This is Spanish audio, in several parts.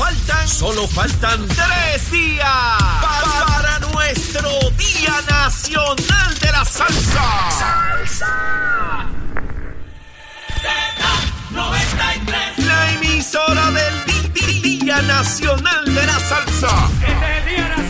faltan, solo faltan tres días para, para nuestro Día Nacional de la Salsa. ¡Salsa! Z93, la emisora del Día Nacional de la Salsa. Este es el Día Nacional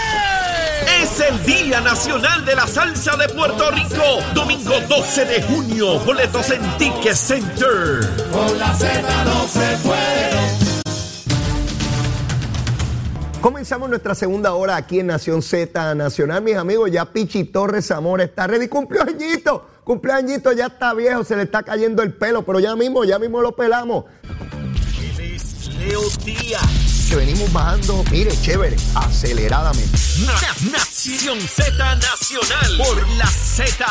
Es el Día Nacional de la Salsa de Puerto Rico. Domingo 12 de junio. Boletos en Ticket Center. Comenzamos nuestra segunda hora aquí en Nación Z Nacional, mis amigos. Ya Pichi Torres Zamora está ready. Cumpleañito, cumpleañito, ya está viejo, se le está cayendo el pelo, pero ya mismo, ya mismo lo pelamos. Él es Leo Díaz. Que venimos bajando, mire, chévere, aceleradamente. Na- Nación Z Nacional. Por la Z.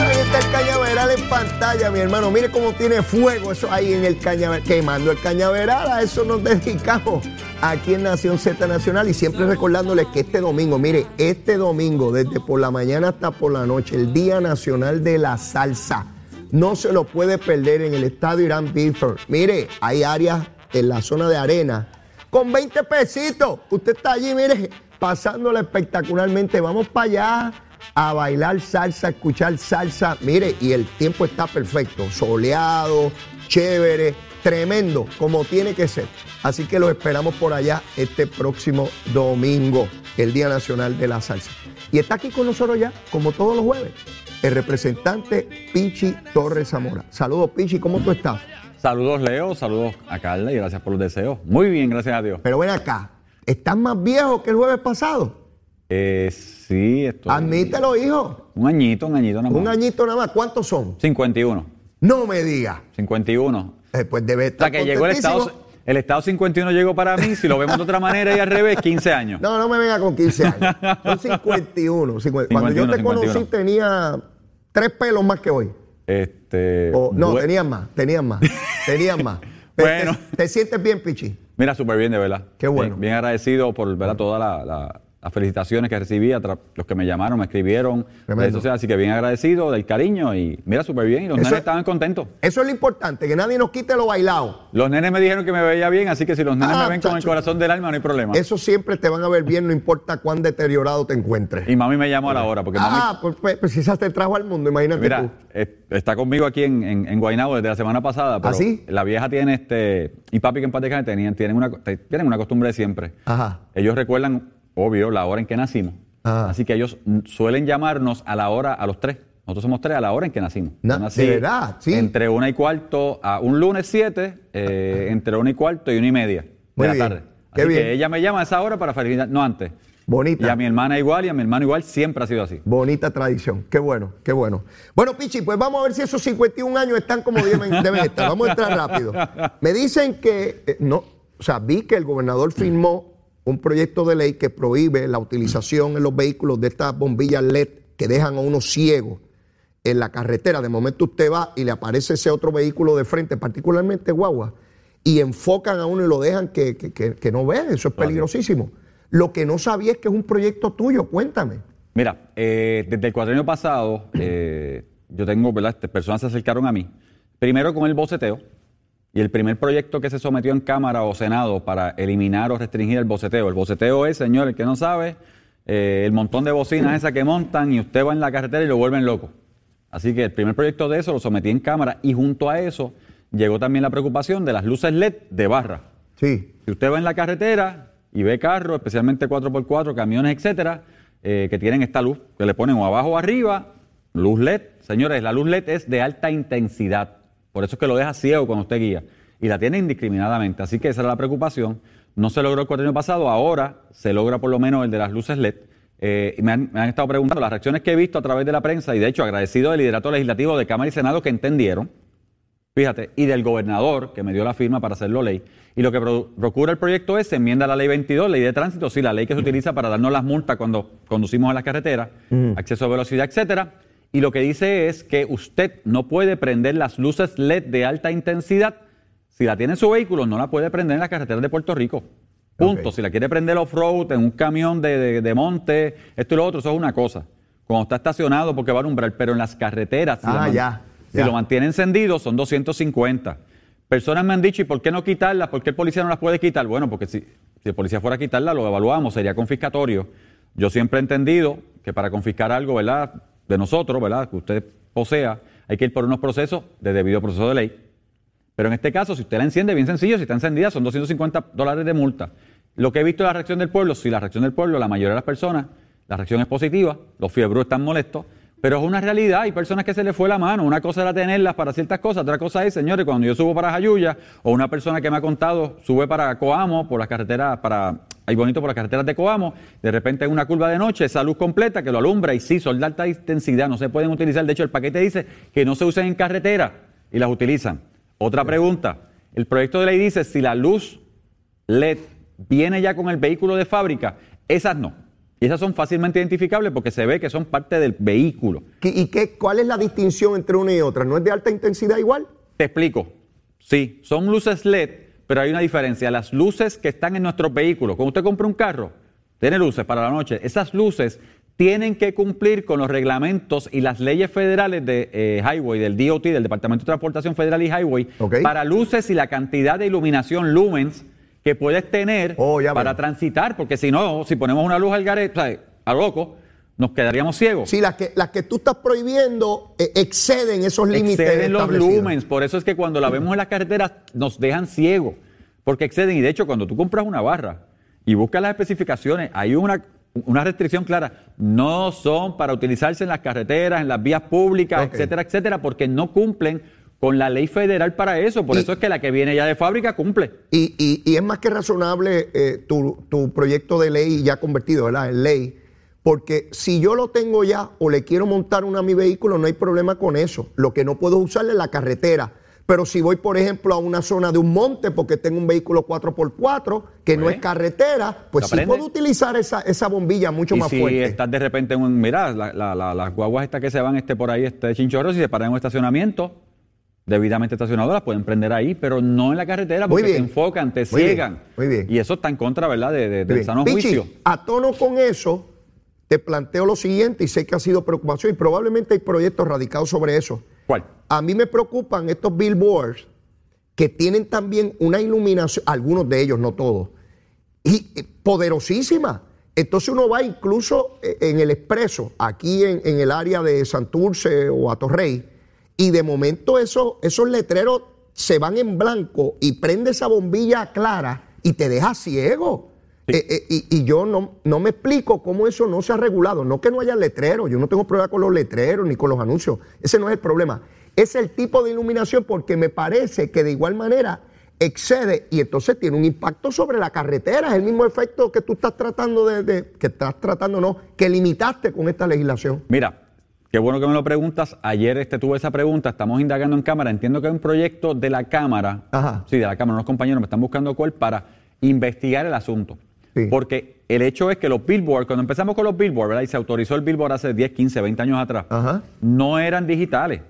Ahí está el cañaveral en pantalla, mi hermano. Mire cómo tiene fuego eso ahí en el cañaveral. Quemando el cañaveral, a eso nos dedicamos aquí en Nación Z Nacional. Y siempre recordándoles que este domingo, mire, este domingo, desde por la mañana hasta por la noche, el Día Nacional de la Salsa. No se lo puede perder en el estadio Irán Biford. Mire, hay áreas en la zona de arena con 20 pesitos. Usted está allí, mire, pasándola espectacularmente. Vamos para allá a bailar salsa, a escuchar salsa. Mire, y el tiempo está perfecto, soleado, chévere, tremendo, como tiene que ser. Así que lo esperamos por allá este próximo domingo, el Día Nacional de la Salsa. Y está aquí con nosotros ya, como todos los jueves, el representante Pichi Torres Zamora. Saludos, Pichi, ¿cómo tú estás? Saludos Leo, saludos a Carla y gracias por los deseos. Muy bien, gracias a Dios. Pero ven acá, ¿estás más viejo que el jueves pasado? Eh, sí, esto. Admítelo, hijo. Un añito, un añito nada más. Un añito nada más. ¿Cuántos son? 51. No me digas. 51. Eh, pues debe O estar sea que llegó el estado, el estado 51 llegó para mí, si lo vemos de otra manera y al revés, 15 años. No, no me venga con 15 años. Son 51. 50. Cuando yo te 51, conocí 51. tenía tres pelos más que hoy. Este. O- no, bue- tenías más, tenías más, tenías más. Bueno. Te, te sientes bien, Pichi? Mira, súper bien, de verdad. Qué bueno. Bien, bien agradecido por ¿verdad? todas la- la- las felicitaciones que recibí, los que me llamaron, me escribieron, redes sociales, así que bien agradecido del cariño y mira, súper bien. Y los Eso- nenes estaban contentos. Eso es lo importante, que nadie nos quite lo bailado. Los nenes me dijeron que me veía bien, así que si los nenes Ah, me ven con el corazón del alma, no hay problema. Eso siempre te van a ver bien, no importa cuán deteriorado te encuentres. Y mami me llamó a la hora, porque mami, Ah, pues, pues, pues esa te trajo al mundo, imagínate mira, tú. eh, está conmigo aquí en, en, en Guaynabo desde la semana pasada, pero ¿Ah, sí? la vieja tiene este, y papi que en paz descanse, tenían, tienen, una, tienen una costumbre de siempre. Ajá. Ellos recuerdan, obvio, la hora en que nacimos. Ajá. Así que ellos suelen llamarnos a la hora, a los tres. Nosotros somos tres a la hora en que nacimos. Na- Yo nací ¿de verdad? Sí. Entre una y cuarto, a un lunes siete, eh, entre una y cuarto y una y media Muy de la tarde. Qué Así bien. que ella me llama a esa hora para felicitar, no antes. Bonita. Y a mi hermana igual y a mi hermano igual, siempre ha sido así. Bonita tradición. Qué bueno, qué bueno. Bueno, Pichi, pues vamos a ver si esos 51 años están como deben, deben estar. Vamos a entrar rápido. Me dicen que, eh, no, o sea, vi que el gobernador firmó un proyecto de ley que prohíbe la utilización en los vehículos de estas bombillas LED que dejan a uno ciego en la carretera. De momento usted va y le aparece ese otro vehículo de frente, particularmente guagua, y enfocan a uno y lo dejan que, que- que- que no ve. Eso es peligrosísimo. Lo que no sabía es que es un proyecto tuyo. Cuéntame. Mira, eh, desde el cuatrienio pasado, eh, yo tengo, ¿verdad? Personas se acercaron a mí. Primero con el boceteo. Y el primer proyecto que se sometió en Cámara o Senado para eliminar o restringir el boceteo. El boceteo es, señor, el que no sabe, eh, el montón de bocinas esas que montan y usted va en la carretera y lo vuelven loco. Así que el primer proyecto de eso lo sometí en Cámara y junto a eso llegó también la preocupación de las luces LED de barra. Sí. Si usted va en la carretera y ve carros, especialmente 4x4, camiones, etcétera, eh, que tienen esta luz, que le ponen o abajo o arriba, luz LED. Señores, la luz LED es de alta intensidad. Por eso es que lo deja ciego cuando usted guía. Y la tiene indiscriminadamente. Así que esa era la preocupación. No se logró el cuatrienio pasado, ahora se logra por lo menos el de las luces LED. Eh, y me, han, me han estado preguntando las reacciones que he visto a través de la prensa y de hecho agradecido del liderato legislativo de Cámara y Senado que entendieron Fíjate, y del gobernador que me dio la firma para hacerlo ley. Y lo que pro- procura el proyecto es, enmienda la ley 22, ley de tránsito, sí, la ley que se utiliza para darnos las multas cuando conducimos en las carreteras, acceso a velocidad, etcétera. Y lo que dice es que usted no puede prender las luces LED de alta intensidad. Si la tiene en su vehículo, no la puede prender en las carreteras de Puerto Rico. Punto. Si la quiere prender off-road, en un camión de, de- de monte, esto y lo otro, eso es una cosa. Cuando está estacionado porque va a alumbrar, pero en las carreteras, si, Ah, ya, si lo mantiene encendido, son 250. Personas me han dicho, ¿y por qué no quitarlas? ¿Por qué el policía no las puede quitar? Bueno, porque si, si el policía fuera a quitarlas, lo evaluamos, sería confiscatorio. Yo siempre he entendido que para confiscar algo, ¿verdad? De nosotros, ¿verdad? Que usted posea, hay que ir por unos procesos de debido proceso de ley. Pero en este caso, si usted la enciende, bien sencillo, si está encendida, son 250 dólares de multa. Lo que he visto de la reacción del pueblo, si la reacción del pueblo, la mayoría de las personas, la reacción es positiva, los fiebros están molestos, pero es una realidad, hay personas que se les fue la mano, una cosa era tenerlas para ciertas cosas, otra cosa es, señores, cuando yo subo para Jayuya, o una persona que me ha contado sube para Coamo, por las carreteras, para, hay bonito por las carreteras de Coamo, de repente hay una curva de noche, esa luz completa que lo alumbra, y sí, son de alta intensidad, no se pueden utilizar, de hecho el paquete dice que no se usen en carretera, y las utilizan. Otra pregunta. El proyecto de ley dice si la luz LED viene ya con el vehículo de fábrica, esas no. Y esas son fácilmente identificables porque se ve que son parte del vehículo. ¿Qué- ¿Y qué, cuál es la distinción entre una y otra? ¿No es de alta intensidad igual? Te explico. Sí, son luces LED, pero hay una diferencia. Las luces que están en nuestros vehículos, cuando usted compra un carro, tiene luces para la noche, esas luces tienen que cumplir con los reglamentos y las leyes federales de eh, Highway, del DOT, del Departamento de Transportación Federal y Highway, para luces y la cantidad de iluminación lumens que puedes tener Oh, para transitar, porque si no, si ponemos una luz al garete, o sea, a loco, nos quedaríamos ciegos. Sí, las que, las que tú estás prohibiendo eh, exceden esos límites. exceden los lumens. Por eso es que cuando la vemos en las carreteras nos dejan ciegos, porque exceden. Y de hecho, cuando tú compras una barra y buscas las especificaciones, hay una, una restricción clara. No son para utilizarse en las carreteras, en las vías públicas, etcétera, etcétera, porque no cumplen con la ley federal para eso. Por Y- eso es que la que viene ya de fábrica cumple. Y, y- y es más que razonable eh, tu, tu proyecto de ley ya convertido ¿verdad? en ley, porque si yo lo tengo ya o le quiero montar una a mi vehículo, no hay problema con eso. Lo que no puedo usar es la carretera. Pero si voy, por ejemplo, a una zona de un monte porque tengo un vehículo 4x4 que no Pues, es carretera, pues sí puedo utilizar esa, esa bombilla mucho y más si fuerte. estás de repente en un, mira, la- la- la- las guaguas estas que se van este por ahí, este chinchorro, si se paran en un estacionamiento debidamente estacionado, las pueden prender ahí, pero no en la carretera porque te enfocan, te Muy bien, ciegan. muy bien. Y eso está en contra, ¿verdad?, de, de- del sano Pichi, juicio. a tono con eso, te planteo lo siguiente y sé que ha sido preocupación y probablemente hay proyectos radicados sobre eso. ¿Cuál? A mí me preocupan estos billboards que tienen también una iluminación, algunos de ellos, no todos, y eh, poderosísima. Entonces uno va incluso eh, en el expreso, aquí en, en el área de Santurce o Atorrey, y de momento eso- esos letreros se van en blanco y prende esa bombilla clara y te deja ciego. Eh, eh, y, y yo no, no me explico cómo eso no se ha regulado. No que no haya letreros, yo no tengo problema con los letreros ni con los anuncios. Ese no es el problema. Es el tipo de iluminación porque me parece que de igual manera excede y entonces tiene un impacto sobre la carretera. Es el mismo efecto que tú estás tratando de, de- que estás tratando, no, que limitaste con esta legislación. Mira, qué bueno que me lo preguntas. Ayer este, tuve esa pregunta, estamos indagando en Cámara. Entiendo que hay un proyecto de la Cámara, Ajá. sí, de la Cámara, unos compañeros me están buscando cuál para investigar el asunto. Sí. Porque el hecho es que los billboards, cuando empezamos con los billboards, ¿verdad? Y se autorizó el billboard hace 10, 15, 20 años atrás, Ajá. no eran digitales.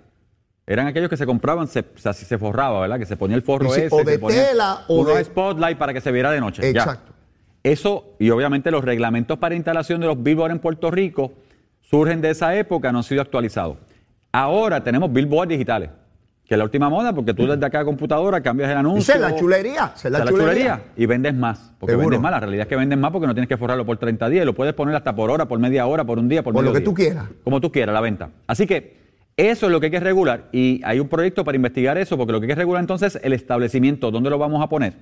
Eran aquellos que se compraban, se, se forraba, ¿verdad? Que se ponía el forro si- ese. o se de ponía tela, o de- spotlight para que se viera de noche. ya. Exacto. Eso, y obviamente los reglamentos para instalación de los billboards en Puerto Rico surgen de esa época, no han sido actualizados. Ahora tenemos billboards digitales, que es la última moda, porque tú desde acá a computadora cambias el anuncio. Esa es la chulería, esa es la chulería. y vendes más. Porque Seguro. vendes más, la realidad es que vendes más porque no tienes que forrarlo por 30 días y lo puedes poner hasta por hora, por media hora, por un día, por Por lo que día. tú quieras. Como tú quieras, la venta. Así que eso es lo que hay que regular y hay un proyecto para investigar eso, porque lo que hay que regular entonces es el establecimiento, dónde lo vamos a poner.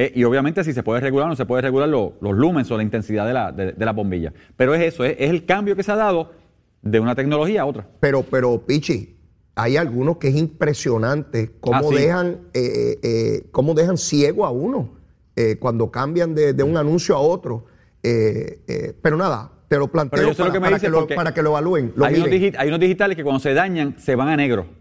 Eh, y obviamente si se puede regular o no se puede regular lo- los lumens o la intensidad de la, de, de la bombilla. Pero es eso, es, es el cambio que se ha dado de una tecnología a otra. Pero, pero, Pichi, hay algunos que es impresionante cómo Ah, sí. dejan, eh, eh, cómo dejan ciego a uno eh, cuando cambian de, de un anuncio a otro. Eh, eh, pero nada, te lo planteo lo para, que me para dice que lo, porque para que lo evalúen. Lo hay, unos hay unos digitales que cuando se dañan se van a negro.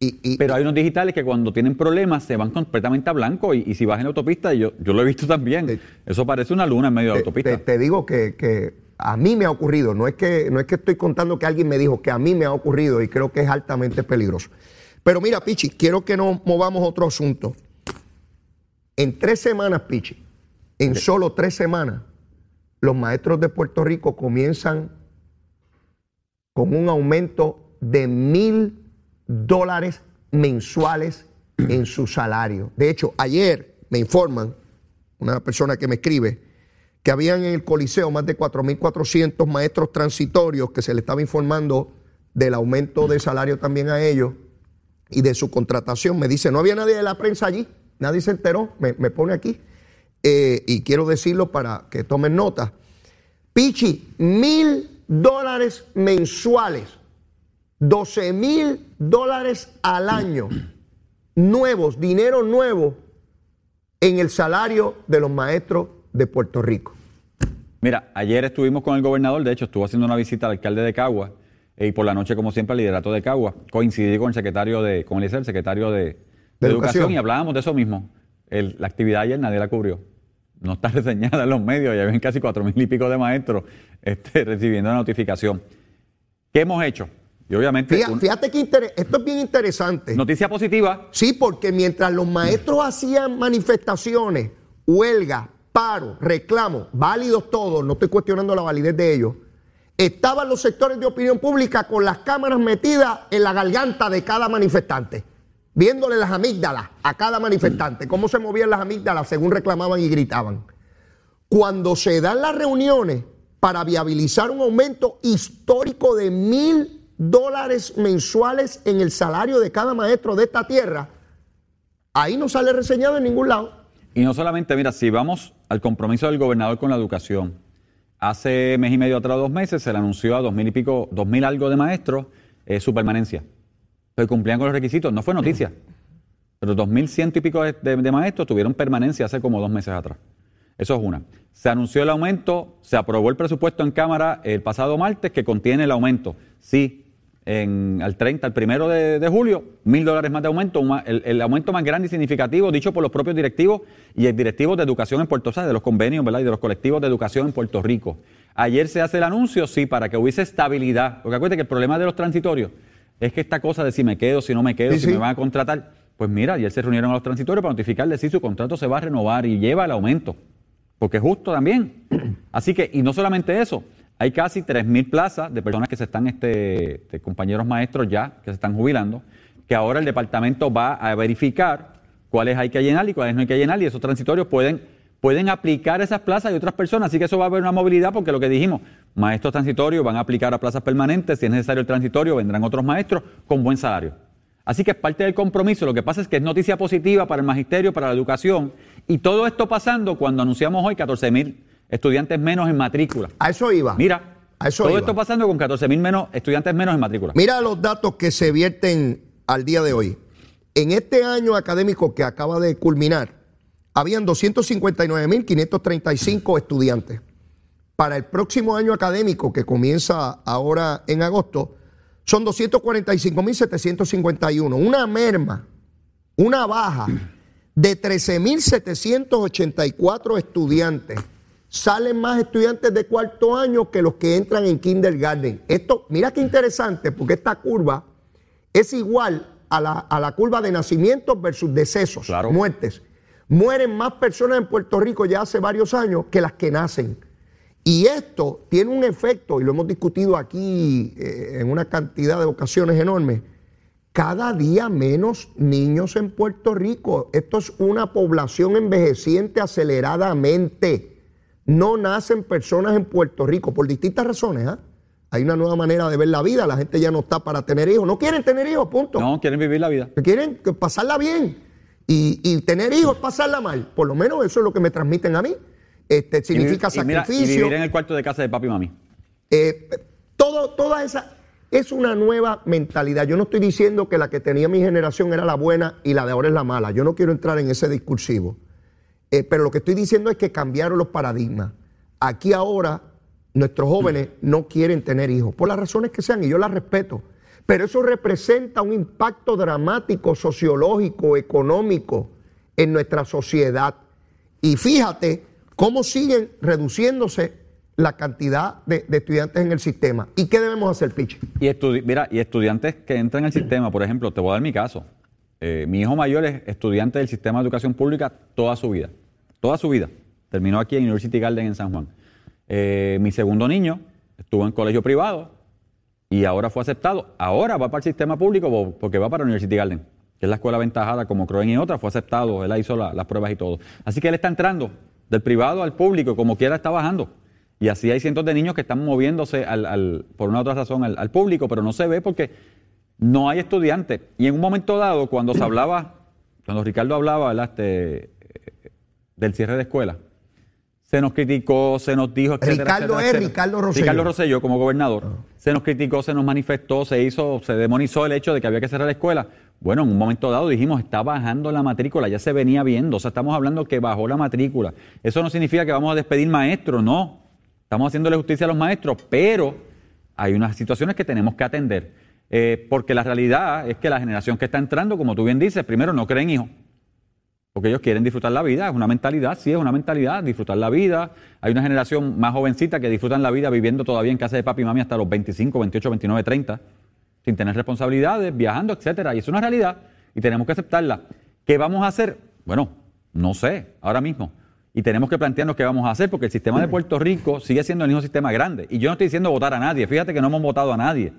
Y, y- Pero hay unos digitales que cuando tienen problemas se van completamente a blanco y, y si vas en la autopista, yo, yo lo he visto también, eso parece una luna en medio de la autopista. te- te digo que, que a mí me ha ocurrido, no es, que, no es que estoy contando que alguien me dijo, que a mí me ha ocurrido y creo que es altamente peligroso. Pero mira, Pichi, quiero que nos movamos a otro asunto. En tres semanas, Pichi, en solo tres semanas, los maestros de Puerto Rico comienzan con un aumento de mil dólares mensuales en su salario. De hecho, ayer me informan, una persona que me escribe, que habían en el Coliseo más de 4.400 maestros transitorios que se le estaba informando del aumento de salario también a ellos y de su contratación. Me dice, no había nadie de la prensa allí, nadie se enteró, me, pone aquí. Eh, y quiero decirlo para que tomen nota. Pichi, mil dólares mensuales, 12 mil dólares al año, nuevos, dinero nuevo en el salario de los maestros de Puerto Rico. Mira, ayer estuvimos con el gobernador, de hecho estuvo haciendo una visita al alcalde de Cagua eh, y por la noche, como siempre, al liderato de Cagua. Coincidí con el secretario de, con el secretario de, de De educación. Educación. y hablábamos de eso mismo. El- la actividad ayer nadie la cubrió. No está reseñada en los medios, ya ven casi cuatro mil y pico de maestros este, recibiendo la notificación. ¿Qué hemos hecho? Y obviamente, Fíjate, un- fíjate que inter- esto es bien interesante. noticia positiva, Sí, porque mientras los maestros hacían manifestaciones, huelga, paro, reclamos, válidos todos, no estoy cuestionando la validez de ellos, estaban los sectores de opinión pública con las cámaras metidas en la garganta de cada manifestante, viéndole las amígdalas a cada manifestante, cómo se movían las amígdalas según reclamaban y gritaban. Cuando se dan las reuniones para viabilizar un aumento histórico de mil dólares mensuales en el salario de cada maestro de esta tierra, ahí no sale reseñado en ningún lado. Y no solamente, mira, si vamos al compromiso del gobernador con la educación, hace mes y medio atrás, dos meses, se le anunció a dos mil y pico, dos mil algo de maestros eh, su permanencia. Pero cumplían con los requisitos, no fue noticia. Pero dos mil ciento y pico de, de- de maestros tuvieron permanencia hace como dos meses atrás. Eso es una. Se anunció el aumento, se aprobó el presupuesto en Cámara el pasado martes que contiene el aumento. Sí, en, al 30, al primero de, de julio, mil dólares más de aumento, un el, el aumento más grande y significativo dicho por los propios directivos y el directivo de educación en Puerto Rico, de los convenios ¿verdad? y de los colectivos de educación en Puerto Rico. Ayer se hace el anuncio, sí, para que hubiese estabilidad. Porque acuérdate que el problema de los transitorios es que esta cosa de si me quedo, si no me quedo, Sí, si sí. me van a contratar, pues mira, ayer se reunieron a los transitorios para notificarles si su contrato se va a renovar y lleva el aumento porque es justo también. Así que, y no solamente eso, hay casi 3.000 plazas de personas que se están, este, de compañeros maestros ya, que se están jubilando, que ahora el departamento va a verificar cuáles hay que llenar y cuáles no hay que llenar, y esos transitorios pueden, pueden aplicar esas plazas y otras personas, así que eso va a haber una movilidad, porque lo que dijimos, maestros transitorios van a aplicar a plazas permanentes, si es necesario el transitorio, vendrán otros maestros con buen salario. Así que es parte del compromiso. Lo que pasa es que es noticia positiva para el magisterio, para la educación. Y todo esto pasando cuando anunciamos hoy 14 mil estudiantes menos en matrícula. A eso iba. Mira, a eso todo iba. esto pasando con 14 mil menos estudiantes menos en matrícula. Mira los datos que se vierten al día de hoy. En este año académico que acaba de culminar, habían 259.535 estudiantes. Para el próximo año académico que comienza ahora en agosto, son 245.751. Una merma, una baja de 13.784 estudiantes. Salen más estudiantes de cuarto año que los que entran en kindergarten. Esto, mira qué interesante, porque esta curva es igual a la, a la curva de nacimientos versus decesos, Claro. muertes. Mueren más personas en Puerto Rico ya hace varios años que las que nacen. Y esto tiene un efecto, y lo hemos discutido aquí eh, en una cantidad de ocasiones enormes, cada día menos niños en Puerto Rico. Esto es una población envejeciente aceleradamente. No nacen personas en Puerto Rico por distintas razones. ¿ah? Hay una nueva manera de ver la vida, la gente ya no está para tener hijos, no quieren tener hijos, punto. No, quieren vivir la vida. Que quieren pasarla bien. Y, y tener hijos es pasarla mal. Por lo menos eso es lo que me transmiten a mí. Este, significa y, mira, y sacrificio. vivir en el cuarto de casa de papi y mami. Eh, todo, toda esa es una nueva mentalidad. Yo no estoy diciendo que la que tenía mi generación era la buena y la de ahora es la mala. Yo no quiero entrar en ese discursivo. Eh, pero lo que estoy diciendo es que cambiaron los paradigmas. Aquí ahora nuestros jóvenes no quieren tener hijos, por las razones que sean, y yo las respeto. pero eso representa un impacto dramático sociológico, económico en nuestra sociedad. Y fíjate cómo siguen reduciéndose la cantidad de, estudiantes en el sistema. ¿Y qué debemos hacer, Pichi? Y, mira, y estudiantes que entran al sistema, por ejemplo, te voy a dar mi caso. Eh, mi hijo mayor es estudiante del sistema de educación pública toda su vida. Toda su vida. Terminó aquí en University Garden en San Juan. Eh, mi segundo niño estuvo en colegio privado y ahora fue aceptado. Ahora va para el sistema público po- porque va para University Garden, que es la escuela aventajada como Croen y otra. Fue aceptado, él hizo la- las pruebas y todo. Así que él está entrando del privado al público, como quiera está bajando. Y así hay cientos de niños que están moviéndose al- al- por una u otra razón al, al público, pero no se ve porque no hay estudiantes. Y en un momento dado, cuando se hablaba, cuando Ricardo hablaba. Este, del cierre de escuelas, se nos criticó, se nos dijo, etcétera, Ricardo etcétera, es etcétera. Ricardo Rosselló. Ricardo Rosselló como gobernador. Se nos criticó, se nos manifestó, se hizo, se demonizó el hecho de que había que cerrar la escuela. Bueno, en un momento dado dijimos, está bajando la matrícula, ya se venía viendo, o sea, estamos hablando que bajó la matrícula. Eso no significa que vamos a despedir maestros, no. Estamos haciéndole justicia a los maestros, pero hay unas situaciones que tenemos que atender. Eh, porque la realidad es que la generación que está entrando, como tú bien dices, primero no creen hijos. Porque ellos quieren disfrutar la vida, es una mentalidad, sí, es una mentalidad, disfrutar la vida. Hay una generación más jovencita que disfrutan la vida viviendo todavía en casa de papi y mami hasta los 25, 28, 29, 30, sin tener responsabilidades, viajando, etcétera. Y es una realidad y tenemos que aceptarla. ¿Qué vamos a hacer? Bueno, no sé, ahora mismo. Y tenemos que plantearnos qué vamos a hacer, porque el sistema de Puerto Rico sigue siendo el mismo sistema grande. Y yo no estoy diciendo votar a nadie, fíjate que no hemos votado a nadie.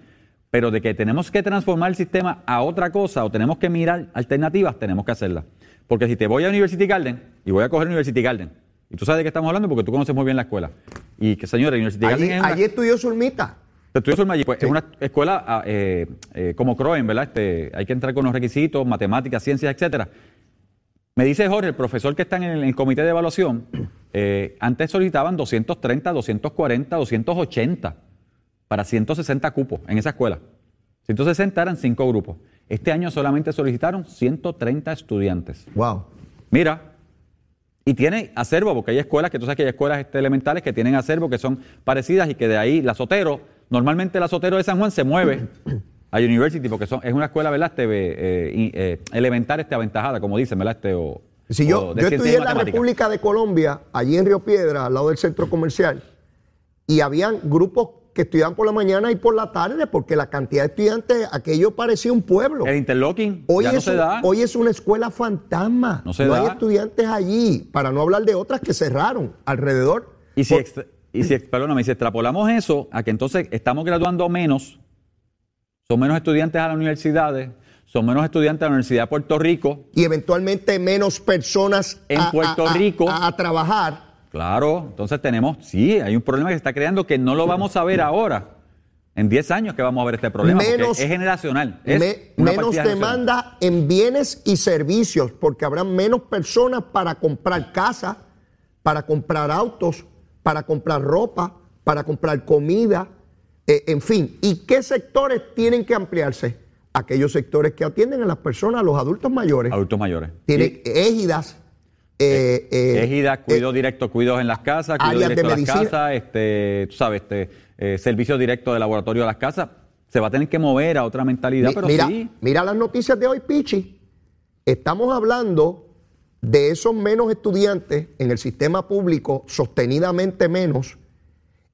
Pero de que tenemos que transformar el sistema a otra cosa o tenemos que mirar alternativas, tenemos que hacerlas. Porque si te voy a University Garden y voy a coger University Garden, y tú sabes de qué estamos hablando porque tú conoces muy bien la escuela. Y que, señores, University Allí, Garden es una, allí estudió Zulmita. Estudio Zulma allí, pues, es una escuela ah, eh, eh, como Croen, ¿verdad? Este, hay que entrar con los requisitos, matemáticas, ciencias, etcétera. Me dice Jorge, el profesor que está en el, en el comité de evaluación, eh, antes solicitaban 230, 240, 280 para 160 cupos en esa escuela. 160 eran cinco grupos. Este año solamente solicitaron 130 estudiantes. Wow. Mira, y tiene acervo, porque hay escuelas, que tú sabes que hay escuelas este, elementales que tienen acervo, que son parecidas y que de ahí la Sotero, normalmente la Sotero de San Juan se mueve a University, porque son, es una escuela, ¿verdad? Este, eh, eh, elemental, este, aventajada, como dicen, ¿verdad? Este, o, Si yo, yo estudié en la. República de Colombia, allí en Río Piedra, al lado del centro comercial, y habían grupos que estudiaban por la mañana y por la tarde, porque la cantidad de estudiantes, aquello parecía un pueblo. El interlocking Hoy, ya no es, se un- da. hoy es una escuela fantasma. No se hay da. estudiantes allí, para no hablar de otras que cerraron alrededor. Y si, Por- extra- y si, perdóname, si extrapolamos eso a que entonces estamos graduando menos, son menos estudiantes a las universidades, son menos estudiantes a la Universidad de Puerto Rico, y eventualmente menos personas En a- Puerto a- Rico. a, a trabajar. Claro, entonces tenemos, sí, hay un problema que se está creando que no lo vamos a ver ahora. En 10 años que vamos a ver este problema, porque Menos- es generacional. Es Me- menos demanda en bienes y servicios, porque habrá menos personas para comprar casa, para comprar autos, para comprar ropa, para comprar comida, eh, en fin. ¿Y qué sectores tienen que ampliarse? Aquellos sectores que atienden a las personas, a los adultos mayores. Adultos mayores. Tienen égidas. Eh, eh, Égida, cuido eh, directo, cuidos en las casas, cuido de directo de las medicina. casas, este, tú sabes, este, eh, servicio directo de laboratorio a las casas. Se va a tener que mover a otra mentalidad, Mi- pero mira, sí. mira las noticias de hoy, Pichi. Estamos hablando de esos menos estudiantes en el sistema público, sostenidamente menos,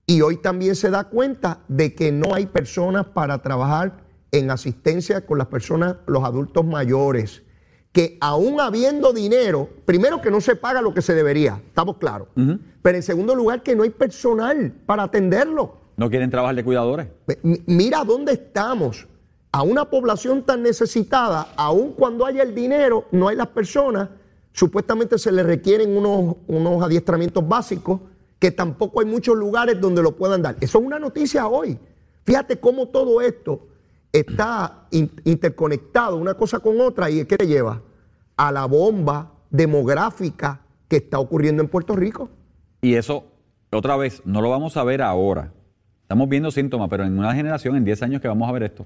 y hoy también se da cuenta de que no hay personas para trabajar en asistencia con las personas, los adultos mayores, que aún habiendo dinero, primero que no se paga lo que se debería, estamos claros, pero en segundo lugar que no hay personal para atenderlo. No quieren trabajar de cuidadores. Mi- Mira dónde estamos. A una población tan necesitada, aun cuando haya el dinero, no hay las personas. Supuestamente se le requieren unos, unos adiestramientos básicos que tampoco hay muchos lugares donde lo puedan dar. Eso es una noticia hoy. Fíjate cómo todo esto está in- interconectado una cosa con otra y ¿qué te lleva? A la bomba demográfica que está ocurriendo en Puerto Rico. Y eso, otra vez, no lo vamos a ver ahora. Estamos viendo síntomas, pero en una generación, en 10 años que vamos a ver esto.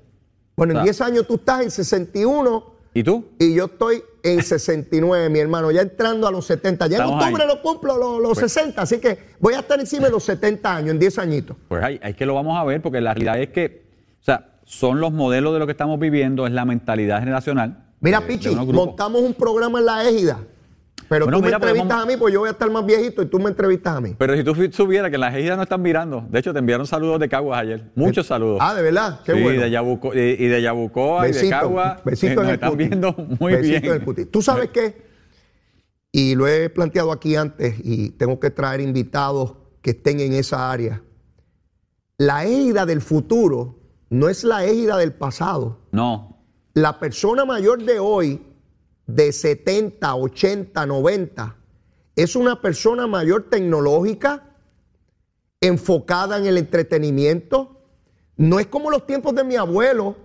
Bueno, en Ah. 10 años tú estás en 61 ¿Y tú? y yo estoy en 69, mi hermano, ya entrando a los 70. Ya en octubre ahí. lo cumplo los, los 60, así que voy a estar encima de los 70 años, en 10 años. Pues hay, hay que lo vamos a ver, porque la realidad es que, o sea, son los modelos de lo que estamos viviendo, es la mentalidad generacional. Mira, de- de Pichi, montamos un programa en la égida. Pero Bueno, tú me podemos- entrevistas a mí, pues yo voy a estar más viejito y tú me entrevistas a mí. Pero si tú supieras que las ejidas no están mirando, de hecho te enviaron saludos de Caguas ayer, muchos saludos. Ah, de verdad, qué sí, bueno. de Yabuco, y, y de Yabucoa y de Besito, Caguas. besito eh, en nos el están cutis. viendo muy Besito bien. en el cutis. ¿Tú sabes qué? Y lo he planteado aquí antes y tengo que traer invitados que estén en esa área. La égida del futuro no es la égida del pasado. No, La persona mayor de hoy, de 70, 80, 90, es una persona mayor tecnológica, enfocada en el entretenimiento. No es como los tiempos de mi abuelo,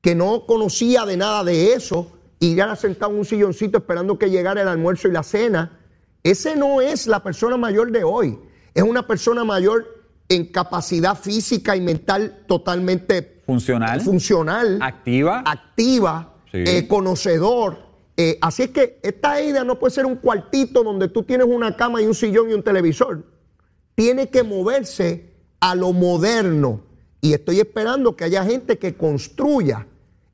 que no conocía de nada de eso, y ya era sentado en un silloncito esperando que llegara el almuerzo y la cena. Ese no es la persona mayor de hoy. Es una persona mayor en capacidad física y mental totalmente funcional, funcional, activa. activa, Sí. eh, conocedor. Eh, así es que esta idea no puede ser un cuartito donde tú tienes una cama y un sillón y un televisor. Tiene que moverse a lo moderno. Y estoy esperando que haya gente que construya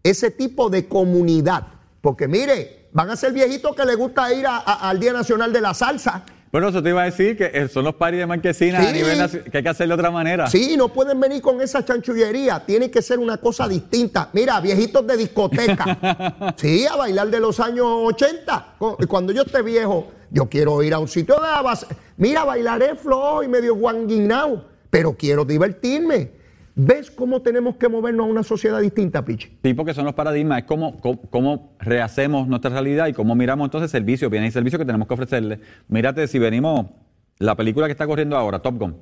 ese tipo de comunidad. Porque mire, van a ser viejitos que les gusta ir a- a- al Día Nacional de la Salsa. Bueno, eso te iba a decir que eh, son los paris de marquesina a nivel naci- que hay que hacerlo de otra manera. Sí, no pueden venir con esa chanchullería. Tiene que ser una cosa distinta. Mira, viejitos de discoteca. sí, a bailar de los años 80. Cu- Cuando yo esté viejo, yo quiero ir a un sitio de base. Mira, bailaré flow y medio guanguinao, pero quiero divertirme. ¿Ves cómo tenemos que movernos a una sociedad distinta, Pichi? Sí, porque son los paradigmas, es cómo, cómo, cómo rehacemos nuestra realidad y cómo miramos entonces servicios, bienes y servicios que tenemos que ofrecerle. Mírate, si venimos, la película que está corriendo ahora, Top Gun,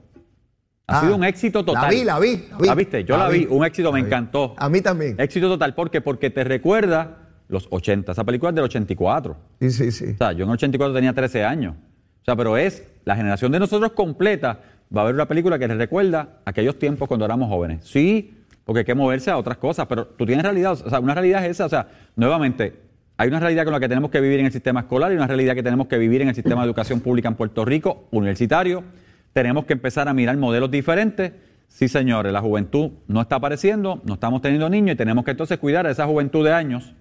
ha Ah, sido un éxito total. La vi, la vi. ¿La viste? Yo la, vi, un éxito, me vi. encantó. A mí también. Éxito total, ¿por qué? Porque te recuerda los 80, esa película es del 84. Sí, sí, sí. O sea, yo en el 84 tenía 13 años. O sea, pero es la generación de nosotros completa. Va a haber una película que les recuerda aquellos tiempos cuando éramos jóvenes. Sí, porque hay que moverse a otras cosas, pero tú tienes realidad. O sea, una realidad es esa. O sea, nuevamente, hay una realidad con la que tenemos que vivir en el sistema escolar y una realidad que tenemos que vivir en el sistema de educación pública en Puerto Rico, universitario. Tenemos que empezar a mirar modelos diferentes. Sí, señores, la juventud no está apareciendo, no estamos teniendo niños y tenemos que entonces cuidar a esa juventud de años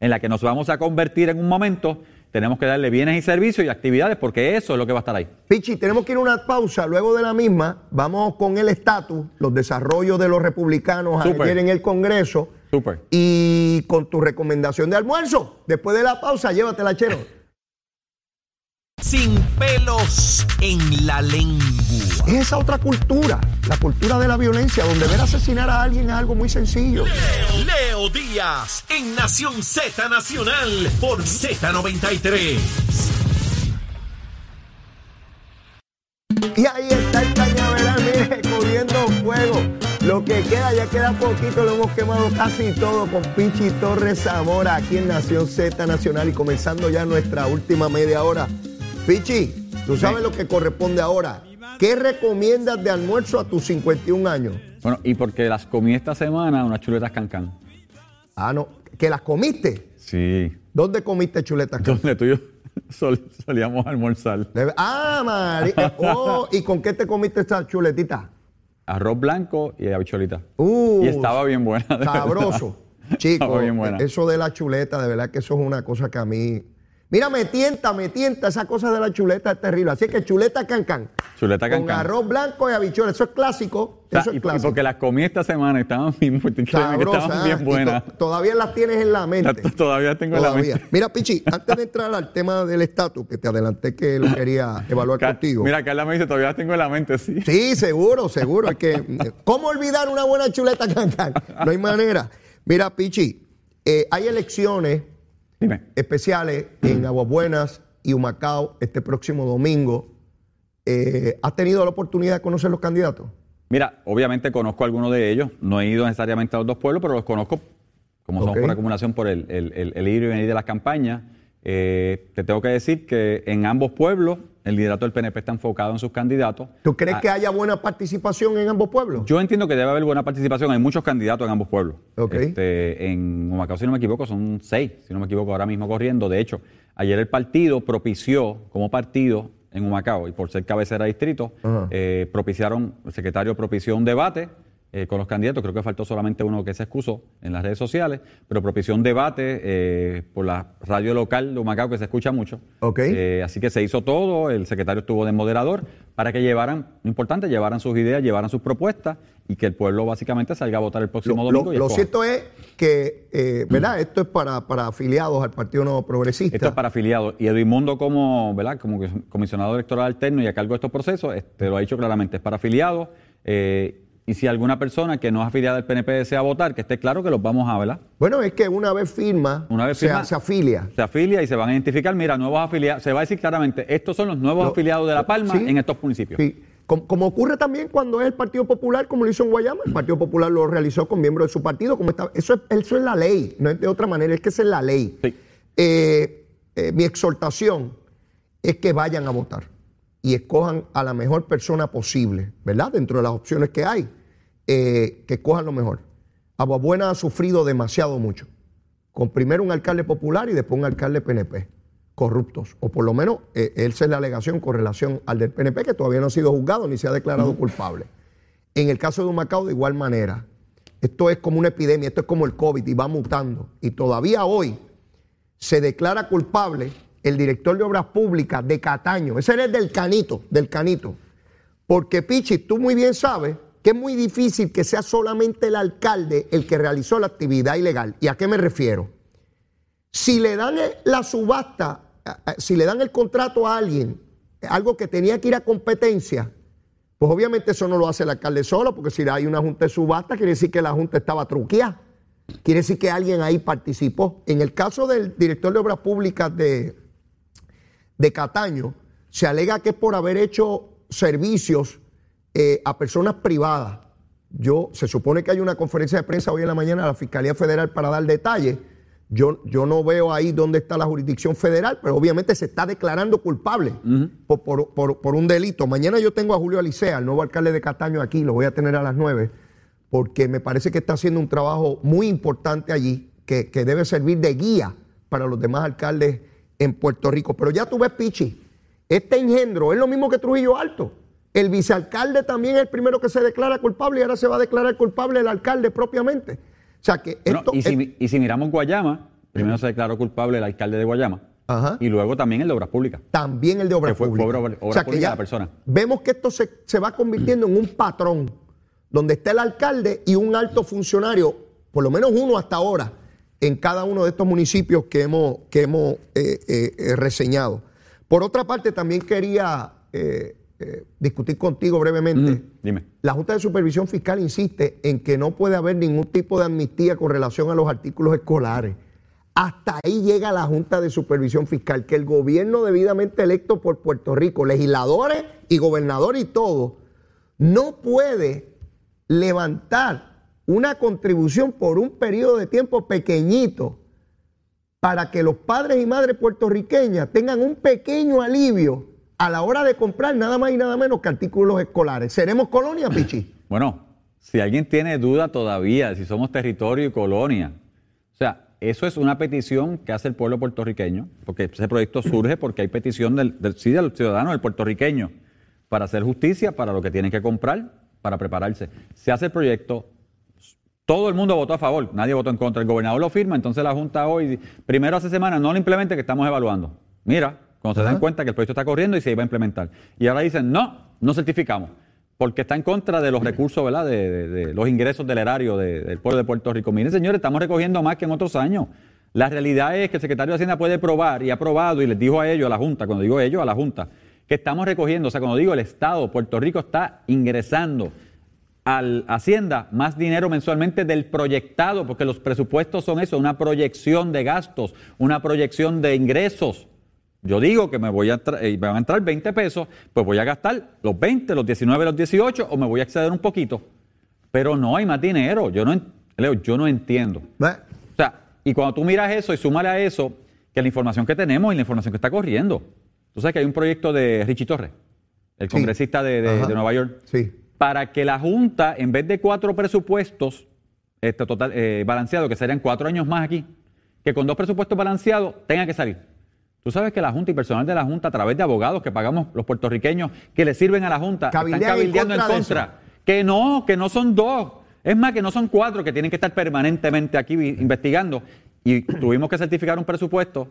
en la que nos vamos a convertir en un momento. Tenemos que darle bienes y servicios y actividades porque eso es lo que va a estar ahí. Pichi, tenemos que ir a una pausa. Luego de la misma, vamos con el estatus, los desarrollos de los republicanos Súper. ayer en el Congreso. Súper. Y con tu recomendación de almuerzo. Después de la pausa, llévatela, chero. Sin pelos en la lengua. Es esa otra cultura, la cultura de la violencia, donde ver asesinar a alguien es algo muy sencillo. Leo Díaz en Nación Z Nacional por Z93. Y ahí está el cañaveral, mire, cogiendo fuego. Lo que queda, ya queda poquito, lo hemos quemado casi todo con Pichi Torres Zamora aquí en Nación Z Nacional y comenzando ya nuestra última media hora. Pichi, tú sabes lo que corresponde ahora. ¿Qué recomiendas de almuerzo a tus 51 años? Bueno, y porque las comí esta semana unas chuletas cancán. Ah, no, que las comiste. Sí. ¿Dónde comiste chuletas? Donde tú y yo sol- solíamos almorzar. Ah, María. Oh, ¿y con qué te comiste esta chuletita? Arroz blanco y habichuelita. Uh, y estaba bien buena. de verdad. Sabroso. Chico, Estaba bien buena. eso de la chuleta, de verdad que eso es una cosa que a mí. Mira, me tienta, me tienta. Esa cosa de la chuleta es terrible. Así que chuleta cancán. Chuleta Con cancán. arroz blanco y habichuelas. Eso es clásico. O sea, eso y, es y clásico. porque las comí esta semana y estaban bien, estaban ¿ah? bien Y buenas. to- todavía las tienes en la mente. La- Todavía tengo en la mente. Mira, Pichi, antes de entrar al tema del estatus, que te adelanté que lo quería evaluar contigo. Mira, Carla me dice, todavía las tengo en la mente, sí. Sí, seguro, seguro. Es que, ¿Cómo olvidar una buena chuleta cancán? No hay manera. Mira, Pichi, eh, hay elecciones Dime. especiales en Aguas Buenas y Humacao este próximo domingo. Eh, ¿Has tenido la oportunidad de conocer los candidatos? Mira, obviamente conozco a algunos de ellos. No he ido necesariamente a los dos pueblos, pero los conozco como somos Ok. por acumulación por el, el, el- el ir y venir de las campañas. Eh, te tengo que decir que en ambos pueblos el liderato del PNP está enfocado en sus candidatos. ¿Tú crees Ah, que haya buena participación en ambos pueblos? Yo entiendo que debe haber buena participación. Hay muchos candidatos en ambos pueblos. Ok. Este, en Humacao, si no me equivoco, son seis, si no me equivoco, ahora mismo corriendo. De hecho, ayer el partido propició, como partido en Humacao, y por ser cabecera de distrito, eh, propiciaron, el secretario propició un debate eh, con los candidatos. Creo que faltó solamente uno que se excusó en las redes sociales, pero propició un debate eh, por la radio local de Humacao que se escucha mucho. Ok. Eh, así que se hizo todo, el secretario estuvo de moderador para que llevaran, lo importante, llevaran sus ideas, llevaran sus propuestas y que el pueblo básicamente salga a votar el próximo Lo, domingo. lo- y lo escoja. cierto es que, ¿verdad? Esto es para, para afiliados al Partido Nuevo Progresista. Esto es para afiliados. Y Edmundo como, ¿verdad? como comisionado electoral alterno y a cargo de estos procesos, este, lo ha dicho claramente, es para afiliados. eh, y si alguna persona que no es afiliada al PNP desea votar, que esté claro que los vamos a, ¿verdad? Bueno, es que una vez firma, Una vez se, firma- se afilia. Se afilia y se van a identificar, mira, nuevos afiliados, se va a decir claramente, estos son los nuevos afiliados de La Palma sí. en estos municipios. Sí. Como, como ocurre también cuando es el Partido Popular, como lo hizo en Guayama, el Partido Popular lo realizó con miembros de su partido, como está, eso, es, eso es la ley, no es de otra manera, es que esa es la ley. Sí. Eh, eh, mi exhortación es que vayan a votar y escojan a la mejor persona posible, ¿verdad? Dentro de las opciones que hay, eh, que escojan lo mejor. Aguabuena ha sufrido demasiado mucho, con primero un alcalde popular y después un alcalde PNP, corruptos, o por lo menos eh, esa es la alegación con relación al del PNP, que todavía no ha sido juzgado ni se ha declarado culpable. En el caso de Humacao, de igual manera. Esto es como una epidemia, esto es como el COVID y va mutando. Y todavía hoy se declara culpable el director de Obras Públicas de Cataño. Ese es del Canito, del Canito. Porque, Pichi, tú muy bien sabes que es muy difícil que sea solamente el alcalde el que realizó la actividad ilegal. ¿Y a qué me refiero? Si le dan la subasta, eh, eh, si le dan el contrato a alguien, algo que tenía que ir a competencia, pues obviamente eso no lo hace el alcalde solo, porque si hay una junta de subasta, quiere decir que la junta estaba truqueada. Quiere decir que alguien ahí participó. En el caso del director de Obras Públicas de, de Cataño, se alega que es por haber hecho servicios eh, a personas privadas. Yo, se supone que hay una conferencia de prensa hoy en la mañana de la Fiscalía Federal para dar detalles. Yo, yo no veo ahí dónde está la jurisdicción federal, pero obviamente se está declarando culpable por, por- por- por un delito. Mañana yo tengo a Julio Alicea, el nuevo alcalde de Cataño aquí, lo voy a tener a las 9, porque me parece que está haciendo un trabajo muy importante allí, que, que debe servir de guía para los demás alcaldes en Puerto Rico. Pero ya tú ves, Pichi, este engendro es lo mismo que Trujillo Alto. El vicealcalde también es el primero que se declara culpable y ahora se va a declarar culpable el alcalde propiamente. O sea que Bueno, esto... y, si, es- mi- y si miramos Guayama, primero se declaró culpable el alcalde de Guayama Ajá. y luego también el de Obras Públicas. también el de obra Que fue- fue pública. obra- obra pública la persona. Vemos que esto se, se va convirtiendo en un patrón, donde está el alcalde y un alto funcionario, por lo menos uno hasta ahora, en cada uno de estos municipios que hemos, que hemos eh, eh, eh, reseñado. Por otra parte, también quería eh, discutir contigo brevemente. Mm, dime. La Junta de Supervisión Fiscal insiste en que no puede haber ningún tipo de amnistía con relación a los artículos escolares. Hasta ahí llega la Junta de Supervisión Fiscal, que el gobierno debidamente electo por Puerto Rico, legisladores y gobernadores y todo, no puede levantar una contribución por un periodo de tiempo pequeñito para que los padres y madres puertorriqueñas tengan un pequeño alivio a la hora de comprar nada más y nada menos que artículos escolares. ¿Seremos colonia, Pichi? Bueno, si alguien tiene duda todavía si somos territorio y colonia, o sea, eso es una petición que hace el pueblo puertorriqueño, porque ese proyecto surge porque hay petición del, del, sí, del ciudadano, del puertorriqueño, para hacer justicia, para lo que tienen que comprar, para prepararse. Se hace el proyecto, todo el mundo votó a favor, nadie votó en contra. El gobernador lo firma, entonces la Junta hoy, primero hace semanas, no lo implemente que estamos evaluando. Mira, cuando se dan cuenta que el proyecto está corriendo y se iba a implementar. Y ahora dicen, no, no certificamos, porque está en contra de los recursos, ¿verdad? De, de- de los ingresos del erario de- del pueblo de Puerto Rico. Miren, señores, estamos recogiendo más que en otros años. La realidad es que el secretario de Hacienda puede probar y ha probado y les dijo a ellos, a la Junta, cuando digo ellos, a la Junta, que estamos recogiendo, o sea, cuando digo el Estado, Puerto Rico está ingresando al Hacienda más dinero mensualmente del proyectado, porque los presupuestos son eso, una proyección de gastos, una proyección de ingresos. Yo digo que me, voy a eh, me van a entrar 20 pesos, pues voy a gastar los 20, los 19, los 18 o me voy a exceder un poquito. Pero no hay más dinero. Yo no, Leo, yo no entiendo. O sea, y cuando tú miras eso y súmale a eso que la información que tenemos y la información que está corriendo. Tú sabes que hay un proyecto de Richie Torres, el Sí. congresista de, de- de Nueva York, Sí. Para que la Junta, en vez de cuatro presupuestos este, total, eh, balanceados, que serían cuatro años más aquí, que con dos presupuestos balanceados tenga que salir. Tú sabes que la Junta y personal de la Junta, a través de abogados que pagamos los puertorriqueños, que le sirven a la Junta, Cabildean están cabildeando en contra. Que no, que no son dos. Es más, que no son cuatro que tienen que estar permanentemente aquí investigando. Y tuvimos que certificar un presupuesto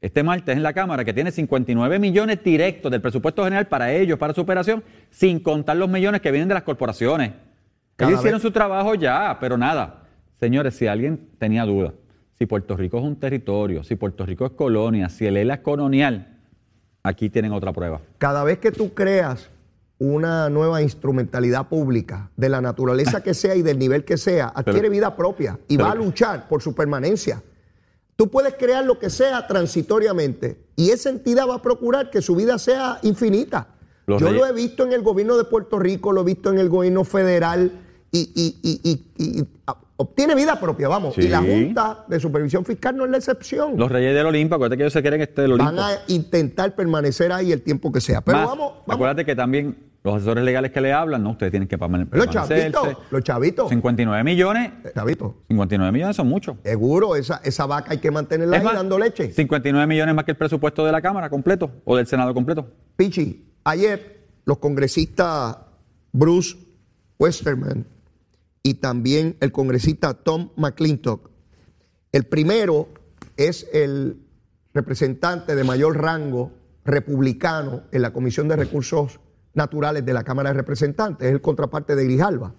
este martes en la Cámara que tiene 59 millones directos del presupuesto general para ellos, para su operación, sin contar los millones que vienen de las corporaciones. Cada Ellos hicieron vez- su trabajo ya, pero nada. Señores, si alguien tenía duda, si Puerto Rico es un territorio, si Puerto Rico es colonia, si el ELA es colonial, aquí tienen otra prueba. Cada vez que tú creas una nueva instrumentalidad pública, de la naturaleza que sea y del nivel que sea, adquiere vida propia y va a luchar por su permanencia. Tú puedes crear lo que sea transitoriamente y esa entidad va a procurar que su vida sea infinita. Los Yo reyes- lo he visto en el gobierno de Puerto Rico, lo he visto en el gobierno federal y, y- y- y- y, ah, obtiene vida propia, vamos. Y la Sí. Junta de Supervisión Fiscal no es la excepción. Los reyes del Olimpo, acuérdate que ellos se quieren este del Olimpo. Van a intentar permanecer ahí el tiempo que sea. Pero Más, vamos, vamos. Acuérdate que también los asesores legales que le hablan, no, ustedes tienen que permane- Los permanecerse. chavitos, los chavitos. 59 millones, Chavitos. 59 millones son muchos. Seguro, esa, esa vaca hay que mantenerla Es ahí más, dando leche. 59 millones más que el presupuesto de la Cámara completo o del Senado completo. Pichi, ayer los congresistas Bruce Westerman y también el congresista Tom McClintock, el primero es el representante de mayor rango republicano en la Comisión de Recursos Naturales de la Cámara de Representantes, es el contraparte de Grijalva.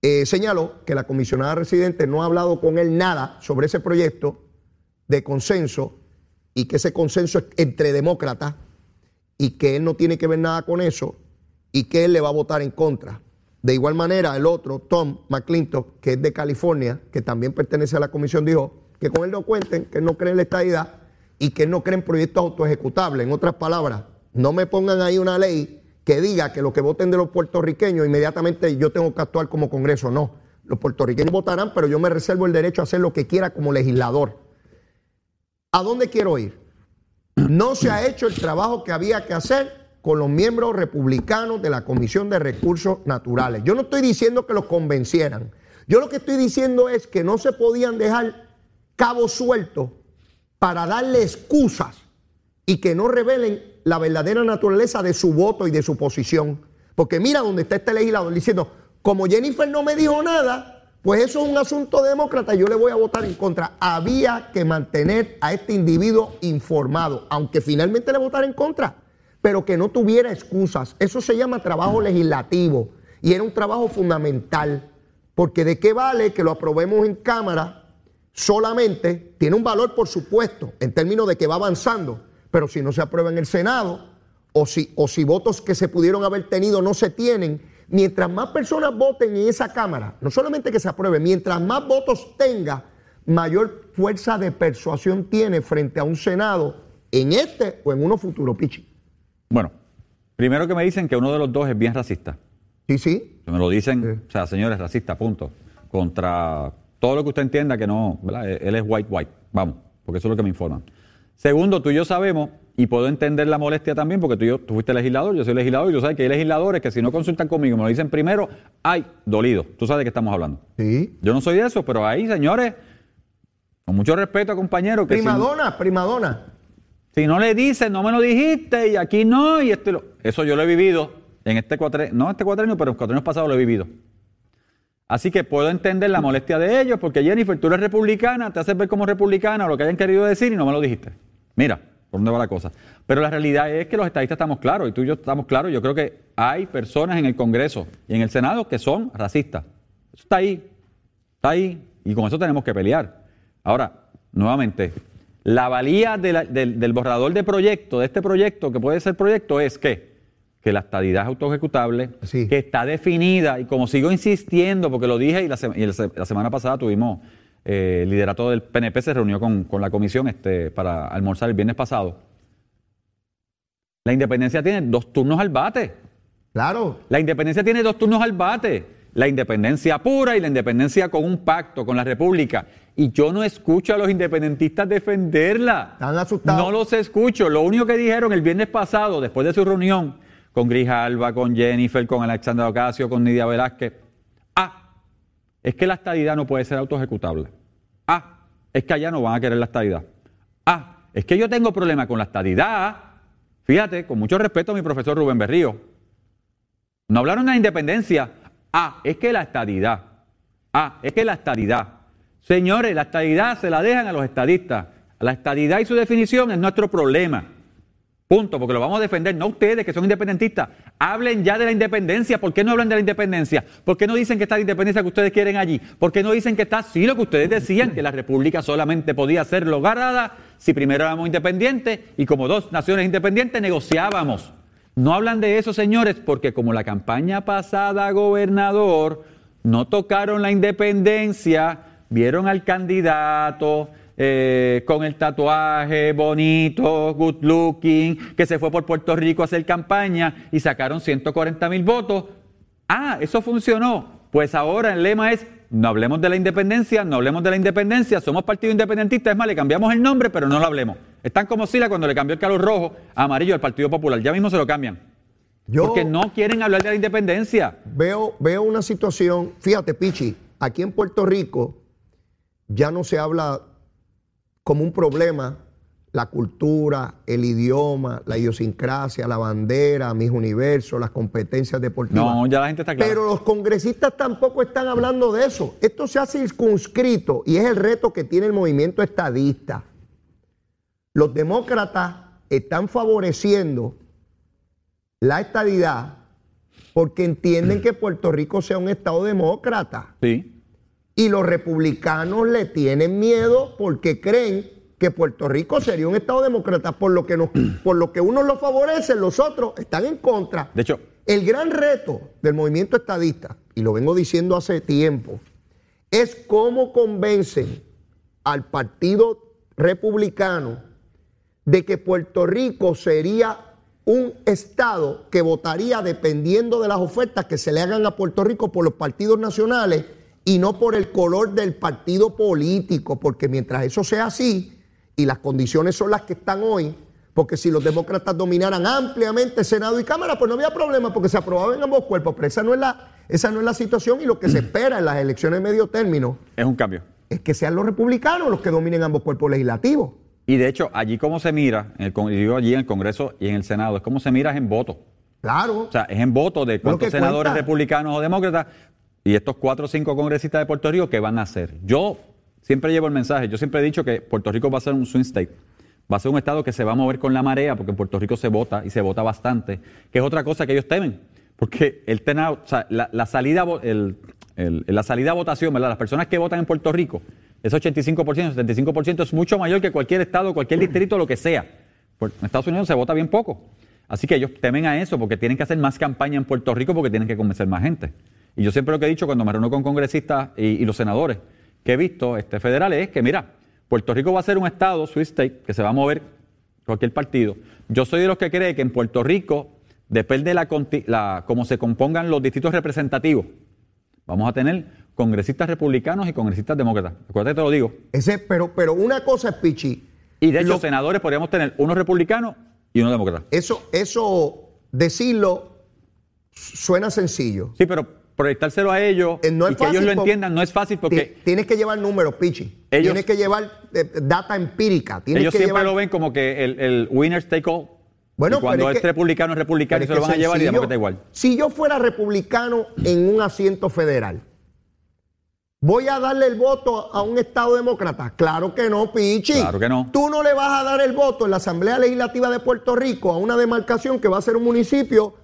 Eh, señaló que la comisionada residente no ha hablado con él nada sobre ese proyecto de consenso y que ese consenso es entre demócratas y que él no tiene que ver nada con eso y que él le va a votar en contra. De igual manera, el otro, Tom McClintock, que es de California, que también pertenece a la comisión, dijo que con él no cuenten, que él no cree en la estadidad y que él no cree en proyectos autoejecutables. En otras palabras, no me pongan ahí una ley que diga que lo que voten de los puertorriqueños, inmediatamente yo tengo que actuar como Congreso. No, los puertorriqueños votarán, pero yo me reservo el derecho a hacer lo que quiera como legislador. ¿A dónde quiero ir? No se ha hecho el trabajo que había que hacer con los miembros republicanos de la Comisión de Recursos Naturales. Yo no estoy diciendo que los convencieran. Yo lo que estoy diciendo es que no se podían dejar cabos sueltos para darle excusas y que no revelen la verdadera naturaleza de su voto y de su posición. Porque mira donde está este legislador diciendo, como Jennifer no me dijo nada, pues eso es un asunto demócrata, yo le voy a votar en contra. Había que mantener a este individuo informado, aunque finalmente le votara en contra, pero que no tuviera excusas. Eso se llama trabajo legislativo y era un trabajo fundamental, porque de qué vale que lo aprobemos en Cámara solamente, tiene un valor por supuesto, en términos de que va avanzando, pero si no se aprueba en el Senado, o si, o si votos que se pudieron haber tenido no se tienen, mientras más personas voten en esa Cámara, no solamente que se apruebe, mientras más votos tenga, mayor fuerza de persuasión tiene frente a un Senado en este o en uno futuro, Pichi. Bueno, primero que me dicen que uno de los dos es bien racista. Sí, sí. Me lo dicen, o sea, señores, racista, punto. Contra todo lo que usted entienda que no, ¿verdad? Él es white, white. Vamos, porque eso es lo que me informan. Segundo, tú y yo sabemos, y puedo entender la molestia también, porque tú, y yo, tú fuiste legislador, yo soy legislador, y yo sé que hay legisladores que si no consultan conmigo, me lo dicen primero, ay, dolido. Tú sabes de qué estamos hablando. Sí. Yo no soy de eso, pero ahí, señores, con mucho respeto, compañero, que si, Primadona, primadona. si no le dices, no me lo dijiste, y aquí no, y lo- Eso yo lo he vivido en este cuatrenio, no este cuatrenio, pero en cuatrenios pasados lo he vivido. Así que puedo entender la molestia de ellos, porque Jennifer, tú eres republicana, te haces ver como republicana, o lo que hayan querido decir, y no me lo dijiste. Mira, por dónde va la cosa. Pero la realidad es que los estadistas estamos claros, y tú y yo estamos claros. Yo creo que hay personas en el Congreso y en el Senado que son racistas. Eso está ahí, está ahí, y con eso tenemos que pelear. Ahora, nuevamente, la valía de la- del, del borrador de proyecto, de este proyecto, que puede ser proyecto, es que, que la estadidad es autoejecutable, Sí. que está definida, y como sigo insistiendo, porque lo dije, y la, se- y el se- la semana pasada tuvimos, eh, el liderato del PNP se reunió con, con la comisión este, para almorzar el viernes pasado. La independencia tiene dos turnos al bate. Claro. La independencia tiene dos turnos al bate. La independencia pura y la independencia con un pacto con la República. Y yo no escucho a los independentistas defenderla. Están asustados. No los escucho. Lo único que dijeron el viernes pasado, después de su reunión con Grijalva, con Jennifer, con Alexandra Ocasio, con Nidia Velázquez, es que la estadidad no puede ser autoejecutable. Ah, es que allá no van a querer la estadidad. Ah, es que yo tengo problema con la estadidad. Fíjate, con mucho respeto a mi profesor Rubén Berrío. No hablaron de la independencia, Ah, es que la estadidad. Ah, es que la estadidad. Señores, la estadidad se la dejan a los estadistas. La estadidad y su definición es nuestro problema. Punto, porque lo vamos a defender, no ustedes que son independentistas. Hablen ya de la independencia. ¿Por qué no hablan de la independencia? ¿Por qué no dicen que está la independencia que ustedes quieren allí? ¿Por qué no dicen que está así lo que ustedes decían, que la república solamente podía ser lograda si primero éramos independientes y como dos naciones independientes negociábamos? No hablan de eso, señores, porque como la campaña pasada, gobernador, no tocaron la independencia, vieron al candidato, eh, con el tatuaje bonito, good looking, que se fue por Puerto Rico a hacer campaña y sacaron 140 mil votos. Ah, eso funcionó. Pues ahora el lema es, no hablemos de la independencia, no hablemos de la independencia, somos partido independentista, es más, le cambiamos el nombre, pero no lo hablemos. Están como Sila cuando le cambió el calor rojo a amarillo al Partido Popular, ya mismo se lo cambian. porque no quieren hablar de la independencia. Veo, veo una situación, fíjate, Pichi, aquí en Puerto Rico ya no se habla como un problema la cultura, el idioma, la idiosincrasia, la bandera, mis universos, las competencias deportivas. No, ya la gente está clara. Pero los congresistas tampoco están hablando de eso. Esto se ha circunscrito y es el reto que tiene el movimiento estadista. Los demócratas están favoreciendo la estadidad porque entienden que Puerto Rico sea un estado demócrata. Sí. Y los republicanos le tienen miedo porque creen que Puerto Rico sería un Estado demócrata, por lo que, nos, por lo que unos lo favorecen, los otros están en contra. De hecho, el gran reto del movimiento estadista, y lo vengo diciendo hace tiempo, es cómo convencen al Partido Republicano de que Puerto Rico sería un Estado que votaría dependiendo de las ofertas que se le hagan a Puerto Rico por los partidos nacionales y no por el color del partido político, porque mientras eso sea así y las condiciones son las que están hoy, porque si los demócratas dominaran ampliamente Senado y Cámara, pues no había problema porque se aprobaba en ambos cuerpos, pero esa no es la, esa no es la situación y lo que se espera en las elecciones de medio término es un cambio. Es que sean los republicanos los que dominen ambos cuerpos legislativos. Y de hecho, allí como se mira, en el, digo allí en el Congreso y en el Senado, es como se mira es en voto. Claro. O sea, es en voto de cuántos senadores republicanos o demócratas y estos cuatro o cinco congresistas de Puerto Rico, ¿qué van a hacer? Yo siempre llevo el mensaje, yo siempre he dicho que Puerto Rico va a ser un swing state. Va a ser un estado que se va a mover con la marea, porque en Puerto Rico se vota y se vota bastante, que es otra cosa que ellos temen. Porque el o sea, la, salida, la salida a votación, ¿verdad? Las personas que votan en Puerto Rico, ese 85%, 75% es mucho mayor que cualquier estado, cualquier distrito, lo que sea. En Estados Unidos se vota bien poco. Así que ellos temen a eso porque tienen que hacer más campaña en Puerto Rico porque tienen que convencer más gente. Y yo siempre lo que he dicho cuando me reúno con congresistas y, los senadores que he visto este, federales es que, mira, Puerto Rico va a ser un estado, Swiss State, que se va a mover cualquier partido. Yo soy de los que cree que en Puerto Rico depende la, la cómo se compongan los distritos representativos. Vamos a tener congresistas republicanos y congresistas demócratas. Acuérdate, te lo digo. Ese, pero, pero una cosa es, Pichi. Y de hecho, senadores podríamos tener unos republicanos y unos demócratas. Eso, eso, decirlo suena sencillo. Sí, pero proyectárselo a ellos eh, y que ellos lo entiendan no es fácil porque... Tienes que llevar números, Pichi. tienes que llevar eh, data empírica. ellos que siempre lo ven como que el, el winner take all. Bueno, y cuando es, republicano es republicano y se lo van a llevar y demócrata igual. Si yo fuera republicano en un asiento federal, ¿voy a darle el voto a un Estado demócrata? Claro que no, Pichi. Claro que no. Tú no le vas a dar el voto en la Asamblea Legislativa de Puerto Rico a una demarcación que va a ser un municipio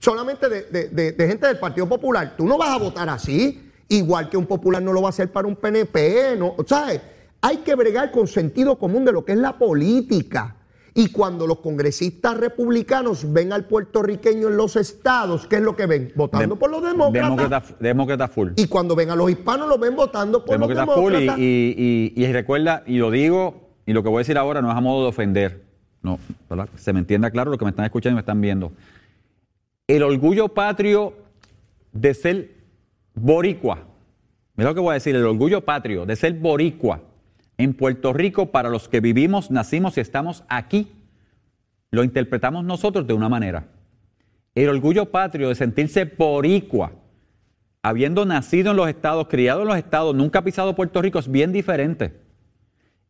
solamente de, gente del Partido Popular. Tú no vas a votar así, igual que un popular no lo va a hacer para un PNP, ¿no? ¿sabes? Hay que bregar con sentido común de lo que es la política. Y cuando los congresistas republicanos ven al puertorriqueño en los estados, ¿qué es lo que ven? Votando por los demócratas. Demócrata, full. Y cuando ven a los hispanos, los ven votando por los demócratas. Full y, y, recuerda, y lo digo, y lo que voy a decir ahora no es a modo de ofender, no, ¿verdad? Se me entienda claro lo que me están escuchando y me están viendo el orgullo patrio de ser boricua. Mira lo que voy a decir, el orgullo patrio de ser boricua en Puerto Rico para los que vivimos, nacimos y estamos aquí, lo interpretamos nosotros de una manera. El orgullo patrio de sentirse boricua, habiendo nacido en los estados, criado en los estados, nunca pisado Puerto Rico, es bien diferente.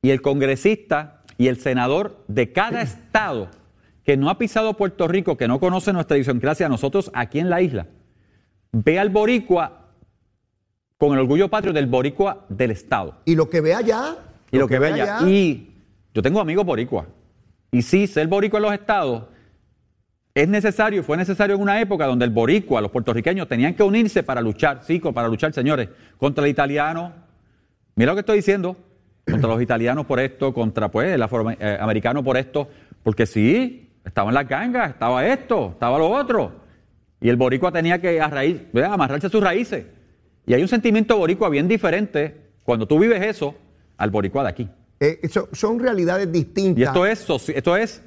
Y el congresista y el senador de cada estado que no ha pisado Puerto Rico, que no conoce nuestra idiosincrasia, nosotros aquí en la isla, ve al boricua con el orgullo patrio del boricua del Estado. Y lo que ve allá. Y lo, que, ve allá. Y yo tengo amigos boricua. Y sí, ser boricua en los estados es necesario, fue necesario en una época donde el boricua, los puertorriqueños tenían que unirse para luchar, sí, para luchar, señores, contra el italiano. Mira lo que estoy diciendo, contra los italianos por esto, contra pues el afroamericano por esto, porque sí, estaban las gangas, estaba esto, estaba lo otro. Y el boricua tenía que amarrarse a sus raíces. Y hay un sentimiento boricua bien diferente cuando tú vives eso al boricua de aquí. Eh, son realidades distintas. Y esto es, esto es,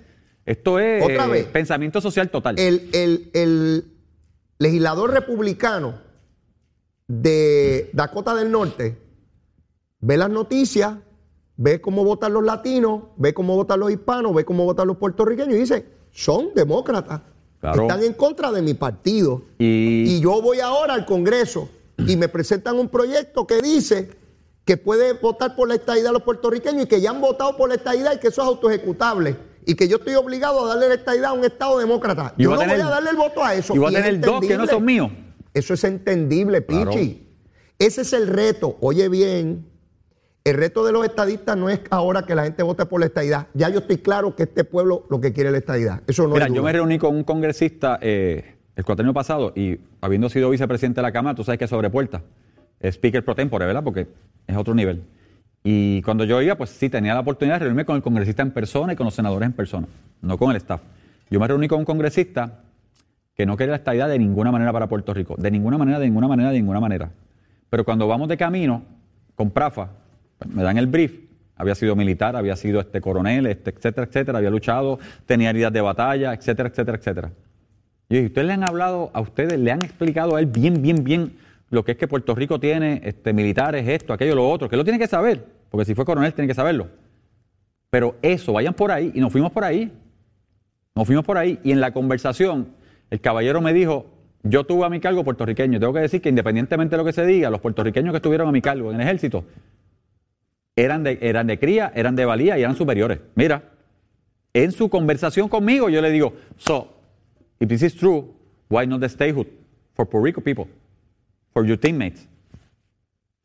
esto es Otra vez, pensamiento social total. El, el legislador republicano de Dakota del Norte ve las noticias, ve cómo votan los latinos, ve cómo votan los hispanos, ve cómo votan los puertorriqueños y dice, son demócratas. Están en contra de mi partido. Y... yo voy ahora al Congreso y me presentan un proyecto que dice que puede votar por la estadidad a los puertorriqueños y que ya han votado por la estadidad y que eso es autoejecutable. Y que yo estoy obligado a darle la estadidad a un Estado demócrata. Yo no voy a darle el voto a eso. Y voy a tener dos que no son míos. Eso es entendible, Pichi. Ese es el reto. Oye bien, el reto de los estadistas no es ahora que la gente vote por la estadidad. Ya yo estoy claro que este pueblo lo que quiere es la estadidad. Eso no Mira, yo me reuní con un congresista eh, el año pasado y habiendo sido vicepresidente de la Cámara, tú sabes que es sobre puerta. speaker pro tempore, ¿verdad? Porque es otro nivel. Y cuando yo iba, pues sí, tenía la oportunidad de reunirme con el congresista en persona y con los senadores en persona, no con el staff. Yo me reuní con un congresista que no quería la estadidad de ninguna manera para Puerto Rico. De ninguna manera, de ninguna manera, de ninguna manera. Pero cuando vamos de camino con Prafa, me dan el brief, había sido militar, había sido este coronel, este, etcétera, etcétera, había luchado, tenía heridas de batalla, etcétera, etcétera, etcétera. Y ¿ustedes le han hablado a ustedes, le han explicado a él bien, bien, bien lo que es que Puerto Rico tiene este, militares, esto, aquello, lo otro, que lo tiene que saber, porque si fue coronel tiene que saberlo. Pero eso, vayan por ahí, y nos fuimos por ahí. Nos fuimos por ahí, y en la conversación, el caballero me dijo, yo tuve a mi cargo puertorriqueño, tengo que decir que independientemente de lo que se diga, los puertorriqueños que estuvieron a mi cargo en el ejército, eran de, eran de cría, eran de valía y eran superiores. Mira, en su conversación conmigo yo le digo, so, if this is true, why not the statehood for Puerto Rico people, for your teammates?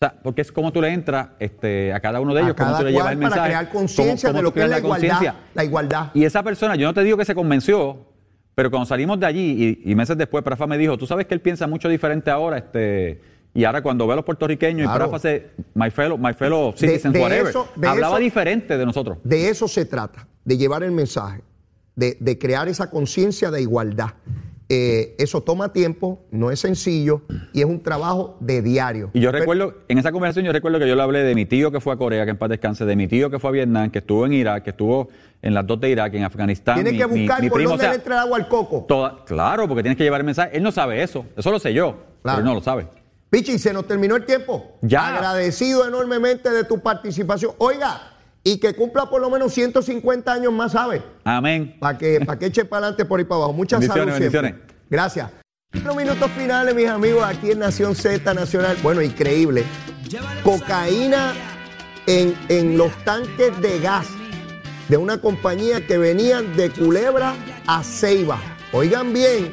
O sea, porque es como tú le entras este, a cada uno de ellos, como tú le llevas el mensaje. Para crear conciencia de lo que es la igualdad, la igualdad. Y esa persona, yo no te digo que se convenció, pero cuando salimos de allí y, meses después, Prafa me dijo, tú sabes que él piensa mucho diferente ahora, este, y ahora cuando ve a los puertorriqueños y Prafa se, my fellow, my fellow citizens, whatever, hablaba diferente de nosotros. De eso se trata, de llevar el mensaje, de, crear esa conciencia de igualdad. Eh, eso toma tiempo, no es sencillo y es un trabajo de diario. Y yo recuerdo, en esa conversación yo recuerdo que yo le hablé de mi tío que fue a Corea, que en paz descanse, de mi tío que fue a Vietnam, que estuvo en Irak, que estuvo en las dos de Irak, en Afganistán. Tiene que buscar por dónde le entra el agua al coco. claro, porque tienes que llevar el mensaje. Él no sabe eso, eso lo sé yo, pero él no lo sabe. Pichi, se nos terminó el tiempo. Ya. Agradecido enormemente de tu participación. Oiga, y que cumpla por lo menos 150 años más, ¿sabe? Amén. Para que, para que eche para adelante por ahí para abajo. Muchas salud bendiciones. Gracias. Los minutos finales, mis amigos, aquí en Nación Z Nacional. Bueno, increíble. Cocaína en, en los tanques de gas de una compañía que venían de Culebra a Ceiba. Oigan bien,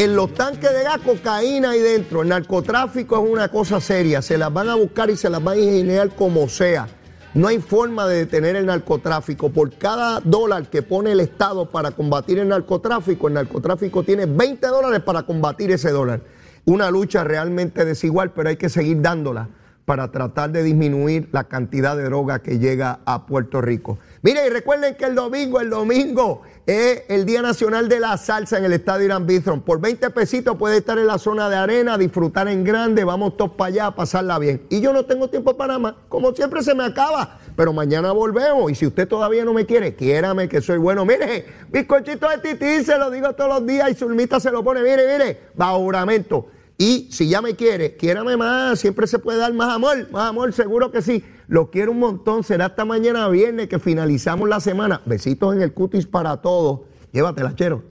en los tanques de gas, cocaína ahí dentro. El narcotráfico es una cosa seria. Se las van a buscar y se las van a ingeniar como sea. No hay forma de detener el narcotráfico. Por cada dólar que pone el Estado para combatir el narcotráfico, el narcotráfico tiene 20 dólares para combatir ese dólar. Una lucha realmente desigual, pero hay que seguir dándola para tratar de disminuir la cantidad de droga que llega a Puerto Rico. Mire, y recuerden que el domingo, el domingo es el Día Nacional de la Salsa en el Estadio Irán Bithron. Por 20 pesitos puede estar en la zona de arena, disfrutar en grande, vamos todos para allá a pasarla bien. Y yo no tengo tiempo para más, como siempre se me acaba, pero mañana volvemos. Y si usted todavía no me quiere, quiérame que soy bueno. Mire, bizcochito de tití, se lo digo todos los días y Zulmita se lo pone, mire, mire, bajo juramento. Y si ya me quiere, quiérame más, siempre se puede dar más amor, más amor, seguro que sí. Lo quiero un montón, será hasta mañana viernes que finalizamos la semana. Besitos en el cutis para todos. Llévatela, chero.